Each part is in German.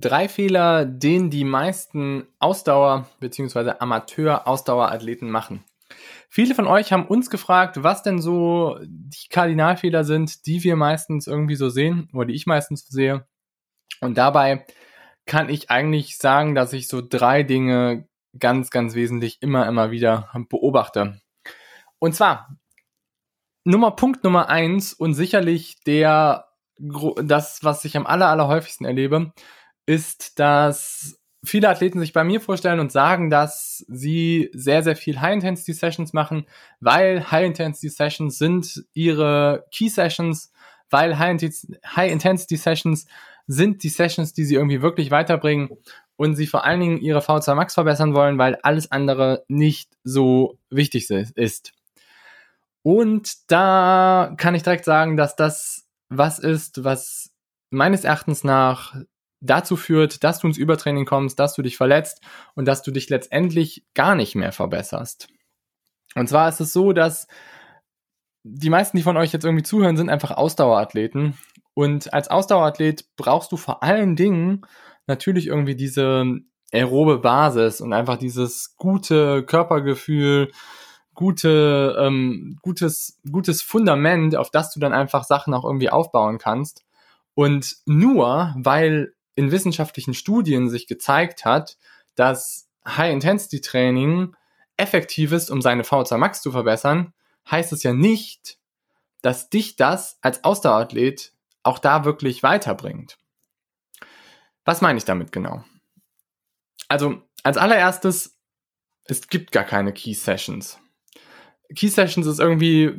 drei Fehler, den die meisten Ausdauer- bzw. Amateur-Ausdauerathleten machen. Viele von euch haben uns gefragt, was denn so die Kardinalfehler sind, die wir meistens irgendwie so sehen oder die ich meistens sehe. Und dabei kann ich eigentlich sagen, dass ich so drei Dinge ganz, ganz wesentlich immer, immer wieder beobachte. Und zwar Nummer Punkt Nummer eins und sicherlich der das, was ich am aller, aller häufigsten erlebe, ist, dass viele Athleten sich bei mir vorstellen und sagen, dass sie sehr, sehr viel High-Intensity-Sessions machen, weil High-Intensity-Sessions sind ihre Key-Sessions, weil High-Intensity-Sessions sind die Sessions, die sie irgendwie wirklich weiterbringen und sie vor allen Dingen ihre V2 Max verbessern wollen, weil alles andere nicht so wichtig ist. Und da kann ich direkt sagen, dass das was ist, was meines Erachtens nach dazu führt, dass du ins Übertraining kommst, dass du dich verletzt und dass du dich letztendlich gar nicht mehr verbesserst. Und zwar ist es so, dass die meisten, die von euch jetzt irgendwie zuhören, sind einfach Ausdauerathleten. Und als Ausdauerathlet brauchst du vor allen Dingen natürlich irgendwie diese aerobe Basis und einfach dieses gute Körpergefühl, gute, ähm, gutes, gutes Fundament, auf das du dann einfach Sachen auch irgendwie aufbauen kannst. Und nur weil in wissenschaftlichen Studien sich gezeigt hat, dass High-Intensity-Training effektiv ist, um seine V2 Max zu verbessern, heißt es ja nicht, dass dich das als Ausdauerathlet auch da wirklich weiterbringt. Was meine ich damit genau? Also, als allererstes, es gibt gar keine Key Sessions. Key Sessions ist irgendwie,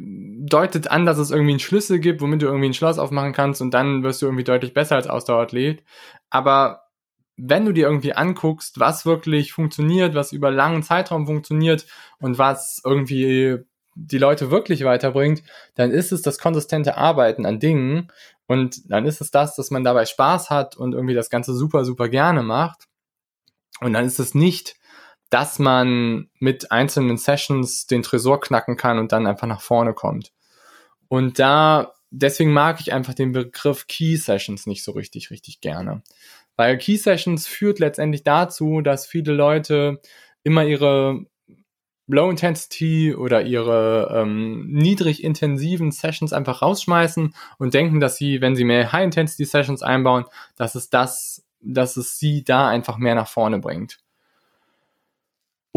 deutet an, dass es irgendwie einen Schlüssel gibt, womit du irgendwie ein Schloss aufmachen kannst und dann wirst du irgendwie deutlich besser als Ausdauerathlet. Aber wenn du dir irgendwie anguckst, was wirklich funktioniert, was über langen Zeitraum funktioniert und was irgendwie die Leute wirklich weiterbringt, dann ist es das konsistente Arbeiten an Dingen und dann ist es das, dass man dabei Spaß hat und irgendwie das Ganze super, super gerne macht. Und dann ist es nicht dass man mit einzelnen Sessions den Tresor knacken kann und dann einfach nach vorne kommt. Und da, deswegen mag ich einfach den Begriff Key Sessions nicht so richtig, richtig gerne. Weil Key Sessions führt letztendlich dazu, dass viele Leute immer ihre Low Intensity oder ihre ähm, niedrig intensiven Sessions einfach rausschmeißen und denken, dass sie, wenn sie mehr High Intensity Sessions einbauen, dass es das, dass es sie da einfach mehr nach vorne bringt.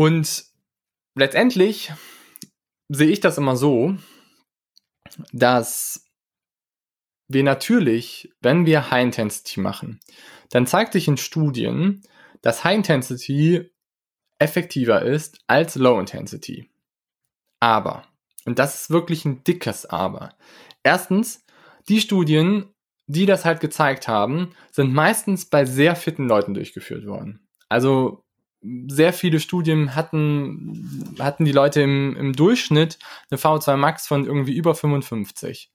Und letztendlich sehe ich das immer so, dass wir natürlich, wenn wir High Intensity machen, dann zeigt sich in Studien, dass High Intensity effektiver ist als Low Intensity. Aber, und das ist wirklich ein dickes Aber. Erstens, die Studien, die das halt gezeigt haben, sind meistens bei sehr fitten Leuten durchgeführt worden. Also sehr viele Studien hatten, hatten die Leute im, im Durchschnitt eine V2 Max von irgendwie über 55.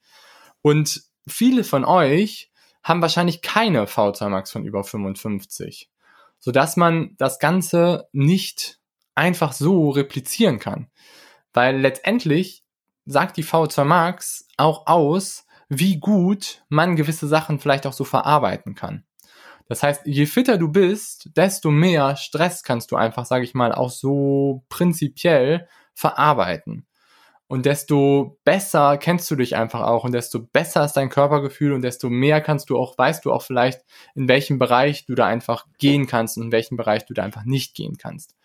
Und viele von euch haben wahrscheinlich keine V2 Max von über 55, sodass man das Ganze nicht einfach so replizieren kann. Weil letztendlich sagt die V2 Max auch aus, wie gut man gewisse Sachen vielleicht auch so verarbeiten kann. Das heißt, je fitter du bist, desto mehr Stress kannst du einfach, sage ich mal, auch so prinzipiell verarbeiten. Und desto besser kennst du dich einfach auch und desto besser ist dein Körpergefühl und desto mehr kannst du auch, weißt du auch vielleicht, in welchem Bereich du da einfach gehen kannst und in welchem Bereich du da einfach nicht gehen kannst.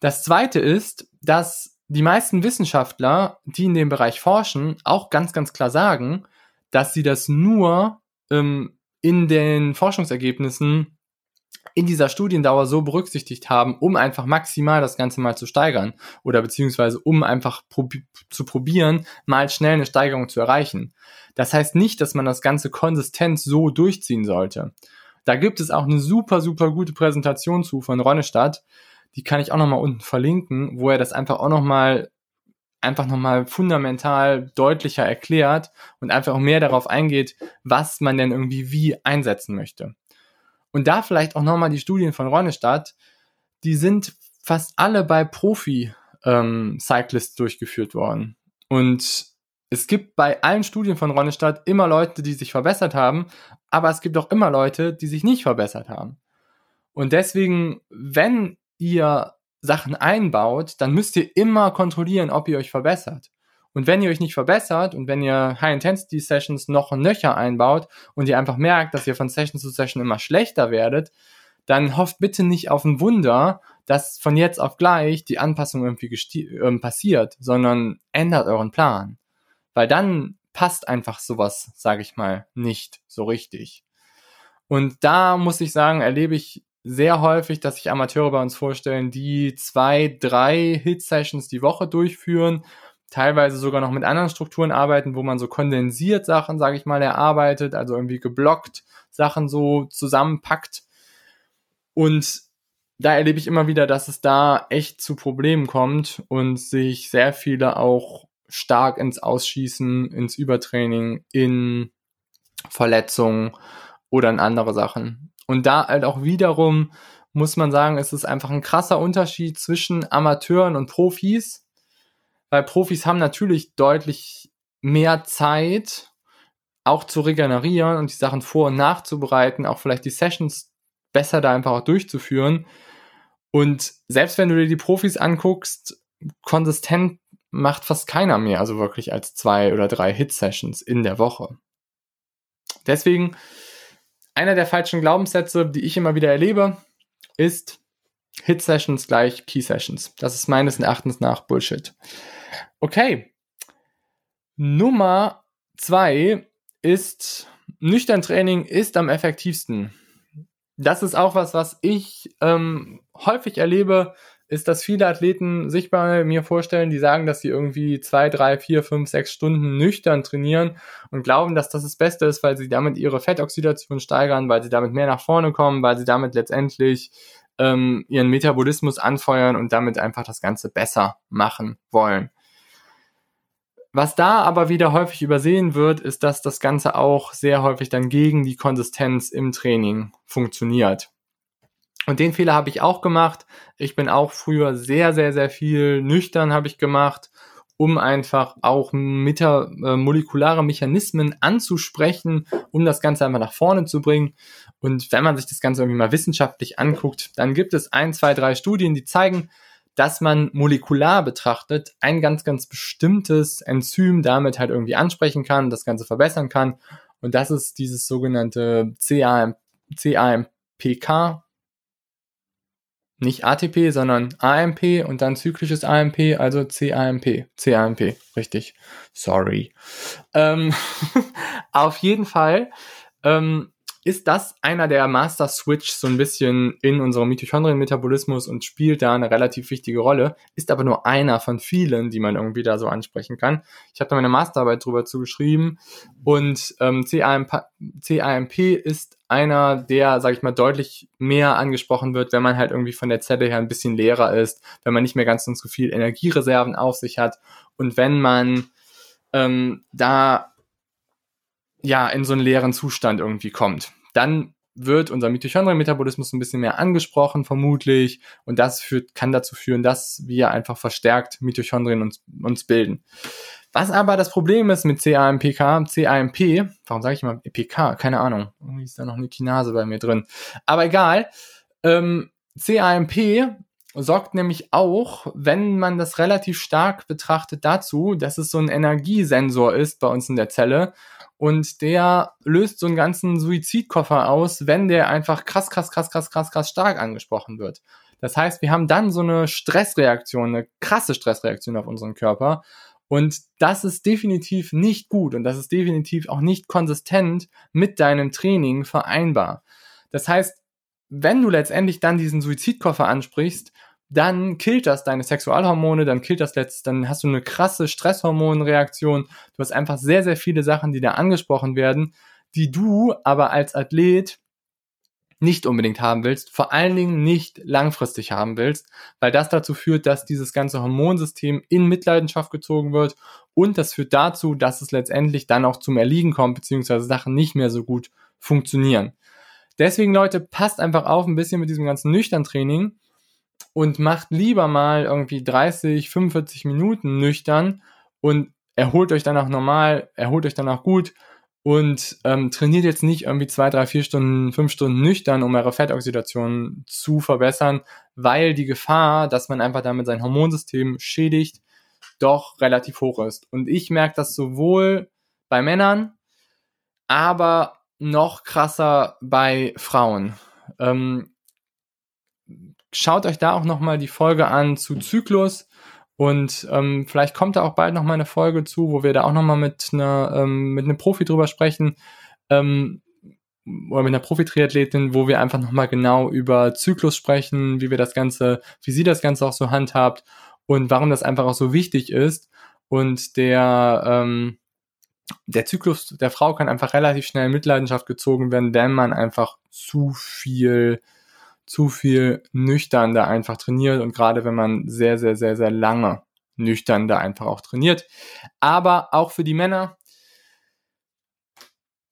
Das zweite ist, dass die meisten Wissenschaftler, die in dem Bereich forschen, auch ganz, ganz klar sagen, dass sie das nur ähm, in den Forschungsergebnissen in dieser Studiendauer so berücksichtigt haben, um einfach maximal das Ganze mal zu steigern oder beziehungsweise um einfach probi zu probieren, mal schnell eine Steigerung zu erreichen. Das heißt nicht, dass man das Ganze konsistent so durchziehen sollte. Da gibt es auch eine super, super gute Präsentation zu von Ronnestadt, Die kann ich auch nochmal unten verlinken, wo er das einfach auch nochmal einfach nochmal fundamental deutlicher erklärt und einfach auch mehr darauf eingeht, was man denn irgendwie wie einsetzen möchte. Und da vielleicht auch nochmal die Studien von Ronestadt, die sind fast alle bei Profi-Cyclists ähm, durchgeführt worden. Und es gibt bei allen Studien von Ronestadt immer Leute, die sich verbessert haben, aber es gibt auch immer Leute, die sich nicht verbessert haben. Und deswegen, wenn ihr Sachen einbaut, dann müsst ihr immer kontrollieren, ob ihr euch verbessert. Und wenn ihr euch nicht verbessert und wenn ihr High-Intensity-Sessions noch nöcher einbaut und ihr einfach merkt, dass ihr von Session zu Session immer schlechter werdet, dann hofft bitte nicht auf ein Wunder, dass von jetzt auf gleich die Anpassung irgendwie äh, passiert, sondern ändert euren Plan. Weil dann passt einfach sowas, sage ich mal, nicht so richtig. Und da muss ich sagen, erlebe ich sehr häufig, dass sich Amateure bei uns vorstellen, die zwei, drei Hit-Sessions die Woche durchführen, teilweise sogar noch mit anderen Strukturen arbeiten, wo man so kondensiert Sachen, sage ich mal, erarbeitet, also irgendwie geblockt Sachen so zusammenpackt. Und da erlebe ich immer wieder, dass es da echt zu Problemen kommt und sich sehr viele auch stark ins Ausschießen, ins Übertraining, in Verletzungen oder in andere Sachen. Und da halt auch wiederum muss man sagen, es ist einfach ein krasser Unterschied zwischen Amateuren und Profis, weil Profis haben natürlich deutlich mehr Zeit, auch zu regenerieren und die Sachen vor- und nachzubereiten, auch vielleicht die Sessions besser da einfach auch durchzuführen. Und selbst wenn du dir die Profis anguckst, konsistent macht fast keiner mehr, also wirklich als zwei oder drei Hit-Sessions in der Woche. Deswegen, einer der falschen Glaubenssätze, die ich immer wieder erlebe, ist Hit-Sessions gleich Key-Sessions. Das ist meines Erachtens nach Bullshit. Okay. Nummer zwei ist, nüchtern Training ist am effektivsten. Das ist auch was, was ich ähm, häufig erlebe, ist, dass viele Athleten sich bei mir vorstellen, die sagen, dass sie irgendwie zwei, drei, vier, fünf, sechs Stunden nüchtern trainieren und glauben, dass das das Beste ist, weil sie damit ihre Fettoxidation steigern, weil sie damit mehr nach vorne kommen, weil sie damit letztendlich ähm, ihren Metabolismus anfeuern und damit einfach das Ganze besser machen wollen. Was da aber wieder häufig übersehen wird, ist, dass das Ganze auch sehr häufig dann gegen die Konsistenz im Training funktioniert. Und den Fehler habe ich auch gemacht. Ich bin auch früher sehr, sehr, sehr viel nüchtern habe ich gemacht, um einfach auch meta, äh, molekulare Mechanismen anzusprechen, um das Ganze einfach nach vorne zu bringen. Und wenn man sich das Ganze irgendwie mal wissenschaftlich anguckt, dann gibt es ein, zwei, drei Studien, die zeigen, dass man molekular betrachtet ein ganz, ganz bestimmtes Enzym damit halt irgendwie ansprechen kann, das Ganze verbessern kann. Und das ist dieses sogenannte CAM, CAMPK, nicht ATP, sondern AMP und dann zyklisches AMP, also CAMP. CAMP, richtig. Sorry. Ähm, auf jeden Fall ähm, ist das einer der Master Switch so ein bisschen in unserem Mitochondrien-Metabolismus und spielt da eine relativ wichtige Rolle, ist aber nur einer von vielen, die man irgendwie da so ansprechen kann. Ich habe da meine Masterarbeit drüber zugeschrieben und ähm, CAMP, CAMP ist einer, der, sage ich mal, deutlich mehr angesprochen wird, wenn man halt irgendwie von der Zelle her ein bisschen leerer ist, wenn man nicht mehr ganz so viel Energiereserven auf sich hat und wenn man ähm, da ja, in so einen leeren Zustand irgendwie kommt. Dann wird unser Mitochondrien-Metabolismus ein bisschen mehr angesprochen, vermutlich, und das führt, kann dazu führen, dass wir einfach verstärkt Mitochondrien uns, uns bilden. Was aber das Problem ist mit CAMPK, CAMP, warum sage ich immer PK? Keine Ahnung. Irgendwie ist da noch eine Kinase bei mir drin. Aber egal. Ähm, CAMP sorgt nämlich auch, wenn man das relativ stark betrachtet, dazu, dass es so ein Energiesensor ist bei uns in der Zelle und der löst so einen ganzen Suizidkoffer aus, wenn der einfach krass, krass, krass, krass, krass, krass stark angesprochen wird. Das heißt, wir haben dann so eine Stressreaktion, eine krasse Stressreaktion auf unseren Körper. Und das ist definitiv nicht gut und das ist definitiv auch nicht konsistent mit deinem Training vereinbar. Das heißt, wenn du letztendlich dann diesen Suizidkoffer ansprichst dann killt das deine Sexualhormone, dann killt das letzt, dann hast du eine krasse Stresshormonreaktion. Du hast einfach sehr, sehr viele Sachen, die da angesprochen werden, die du aber als Athlet nicht unbedingt haben willst, vor allen Dingen nicht langfristig haben willst, weil das dazu führt, dass dieses ganze Hormonsystem in Mitleidenschaft gezogen wird und das führt dazu, dass es letztendlich dann auch zum Erliegen kommt, beziehungsweise Sachen nicht mehr so gut funktionieren. Deswegen, Leute, passt einfach auf ein bisschen mit diesem ganzen nüchtern Training und macht lieber mal irgendwie 30, 45 Minuten nüchtern und erholt euch danach normal, erholt euch danach gut und ähm, trainiert jetzt nicht irgendwie zwei, drei, vier Stunden, fünf Stunden nüchtern, um eure Fettoxidation zu verbessern, weil die Gefahr, dass man einfach damit sein Hormonsystem schädigt, doch relativ hoch ist. Und ich merke das sowohl bei Männern, aber noch krasser bei Frauen. Ähm, schaut euch da auch nochmal die Folge an zu Zyklus und ähm, vielleicht kommt da auch bald noch mal eine Folge zu, wo wir da auch noch mal mit einer ähm, mit einem Profi drüber sprechen ähm, oder mit einer Profi-Triathletin, wo wir einfach noch mal genau über Zyklus sprechen, wie wir das Ganze, wie sie das Ganze auch so handhabt und warum das einfach auch so wichtig ist. Und der ähm, der Zyklus der Frau kann einfach relativ schnell in Mitleidenschaft gezogen werden, wenn man einfach zu viel zu viel nüchtern da einfach trainiert und gerade wenn man sehr, sehr, sehr, sehr lange nüchtern da einfach auch trainiert. Aber auch für die Männer,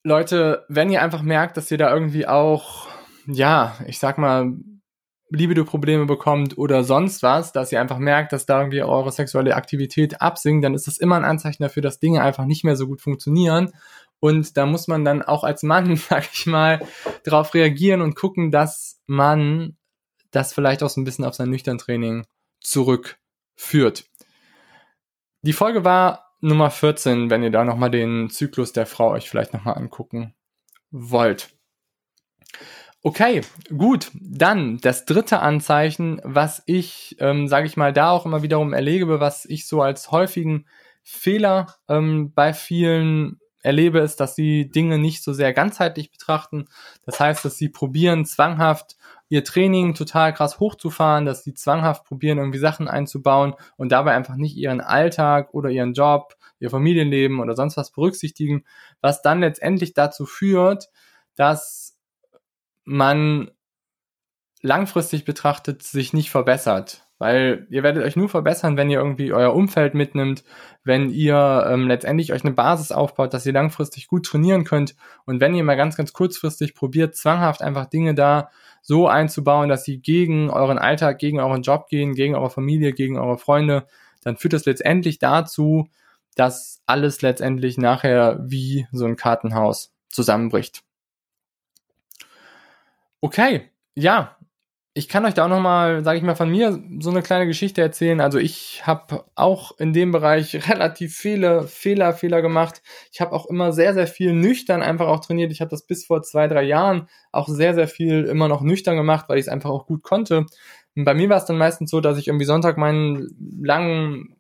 Leute, wenn ihr einfach merkt, dass ihr da irgendwie auch, ja, ich sag mal, Libido-Probleme bekommt oder sonst was, dass ihr einfach merkt, dass da irgendwie eure sexuelle Aktivität absinkt, dann ist das immer ein Anzeichen dafür, dass Dinge einfach nicht mehr so gut funktionieren. Und da muss man dann auch als Mann, sag ich mal, darauf reagieren und gucken, dass man das vielleicht auch so ein bisschen auf sein nüchtern Training zurückführt. Die Folge war Nummer 14, wenn ihr da nochmal den Zyklus der Frau euch vielleicht nochmal angucken wollt. Okay, gut. Dann das dritte Anzeichen, was ich, ähm, sage ich mal, da auch immer wiederum erlebe, was ich so als häufigen Fehler ähm, bei vielen erlebe, ist, dass sie Dinge nicht so sehr ganzheitlich betrachten. Das heißt, dass sie probieren, zwanghaft ihr Training total krass hochzufahren, dass sie zwanghaft probieren, irgendwie Sachen einzubauen und dabei einfach nicht ihren Alltag oder ihren Job, ihr Familienleben oder sonst was berücksichtigen, was dann letztendlich dazu führt, dass man langfristig betrachtet sich nicht verbessert. Weil ihr werdet euch nur verbessern, wenn ihr irgendwie euer Umfeld mitnimmt, wenn ihr ähm, letztendlich euch eine Basis aufbaut, dass ihr langfristig gut trainieren könnt und wenn ihr mal ganz, ganz kurzfristig probiert, zwanghaft einfach Dinge da so einzubauen, dass sie gegen euren Alltag, gegen euren Job gehen, gegen eure Familie, gegen eure Freunde, dann führt das letztendlich dazu, dass alles letztendlich nachher wie so ein Kartenhaus zusammenbricht. Okay, ja, ich kann euch da auch nochmal, sage ich mal, von mir so eine kleine Geschichte erzählen. Also ich habe auch in dem Bereich relativ viele Fehler, Fehler gemacht. Ich habe auch immer sehr, sehr viel nüchtern einfach auch trainiert. Ich habe das bis vor zwei, drei Jahren auch sehr, sehr viel immer noch nüchtern gemacht, weil ich es einfach auch gut konnte. Und bei mir war es dann meistens so, dass ich irgendwie Sonntag meinen langen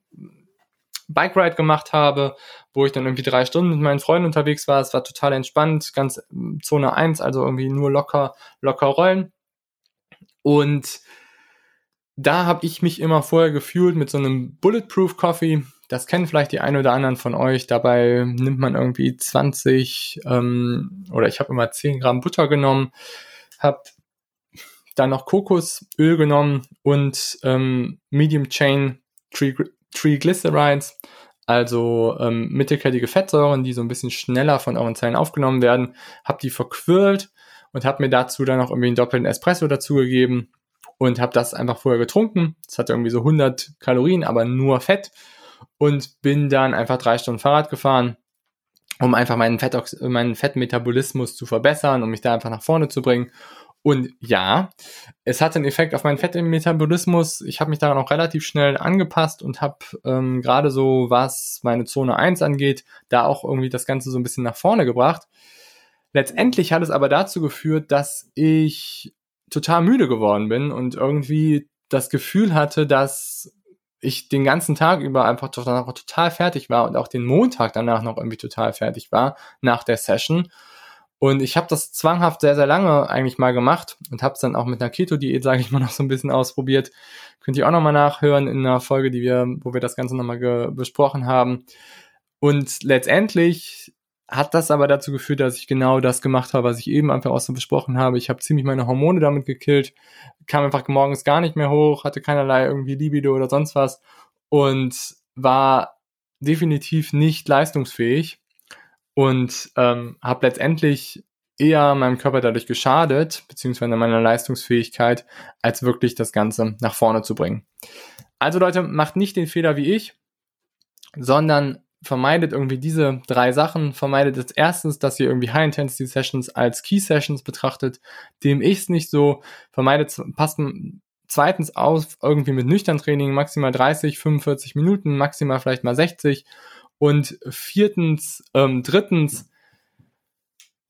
Bike Ride gemacht habe, wo ich dann irgendwie drei Stunden mit meinen Freunden unterwegs war. Es war total entspannt, ganz Zone 1, also irgendwie nur locker, locker rollen. Und da habe ich mich immer vorher gefühlt mit so einem Bulletproof Coffee. Das kennen vielleicht die einen oder anderen von euch. Dabei nimmt man irgendwie 20 ähm, oder ich habe immer 10 Gramm Butter genommen, habe dann noch Kokosöl genommen und ähm, Medium Chain Triglycerides, also ähm, mittelkettige Fettsäuren, die so ein bisschen schneller von euren Zellen aufgenommen werden, habe die verquirlt und habe mir dazu dann noch irgendwie einen doppelten Espresso dazugegeben und habe das einfach vorher getrunken. Das hatte irgendwie so 100 Kalorien, aber nur Fett und bin dann einfach drei Stunden Fahrrad gefahren, um einfach meinen, Fett, meinen Fettmetabolismus zu verbessern, um mich da einfach nach vorne zu bringen. Und ja, es hat einen Effekt auf meinen Fettmetabolismus. Ich habe mich daran auch relativ schnell angepasst und habe ähm, gerade so, was meine Zone 1 angeht, da auch irgendwie das Ganze so ein bisschen nach vorne gebracht. Letztendlich hat es aber dazu geführt, dass ich total müde geworden bin und irgendwie das Gefühl hatte, dass ich den ganzen Tag über einfach total fertig war und auch den Montag danach noch irgendwie total fertig war nach der Session. Und ich habe das zwanghaft sehr, sehr lange eigentlich mal gemacht und habe es dann auch mit einer Keto-Diät, sage ich mal, noch so ein bisschen ausprobiert. Könnt ihr auch nochmal nachhören in einer Folge, die wir, wo wir das Ganze nochmal besprochen haben. Und letztendlich hat das aber dazu geführt, dass ich genau das gemacht habe, was ich eben einfach auch so besprochen habe. Ich habe ziemlich meine Hormone damit gekillt, kam einfach morgens gar nicht mehr hoch, hatte keinerlei irgendwie Libido oder sonst was und war definitiv nicht leistungsfähig und ähm, habe letztendlich eher meinem Körper dadurch geschadet, beziehungsweise meiner Leistungsfähigkeit, als wirklich das Ganze nach vorne zu bringen. Also Leute, macht nicht den Fehler wie ich, sondern vermeidet irgendwie diese drei Sachen. Vermeidet als erstes, dass ihr irgendwie High-Intensity-Sessions als Key-Sessions betrachtet. Dem ich es nicht so. Vermeidet, passt zweitens auf irgendwie mit nüchtern Training maximal 30, 45 Minuten, maximal vielleicht mal 60. Und viertens, ähm, drittens,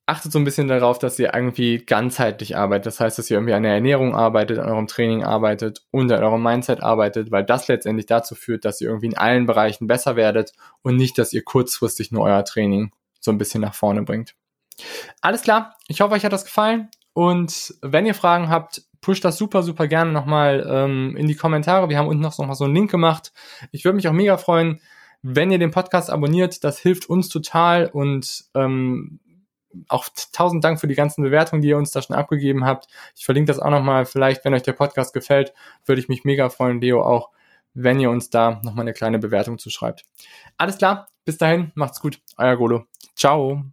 achtet so ein bisschen darauf, dass ihr irgendwie ganzheitlich arbeitet. Das heißt, dass ihr irgendwie an der Ernährung arbeitet, an eurem Training arbeitet und an eurem Mindset arbeitet, weil das letztendlich dazu führt, dass ihr irgendwie in allen Bereichen besser werdet und nicht, dass ihr kurzfristig nur euer Training so ein bisschen nach vorne bringt. Alles klar, ich hoffe, euch hat das gefallen und wenn ihr Fragen habt, pusht das super, super gerne nochmal ähm, in die Kommentare. Wir haben unten noch, noch so einen Link gemacht. Ich würde mich auch mega freuen, wenn ihr den Podcast abonniert. Das hilft uns total und ähm, auch tausend Dank für die ganzen Bewertungen, die ihr uns da schon abgegeben habt. Ich verlinke das auch nochmal. Vielleicht, wenn euch der Podcast gefällt, würde ich mich mega freuen, Leo, auch wenn ihr uns da nochmal eine kleine Bewertung zuschreibt. Alles klar, bis dahin, macht's gut, euer Golo. Ciao.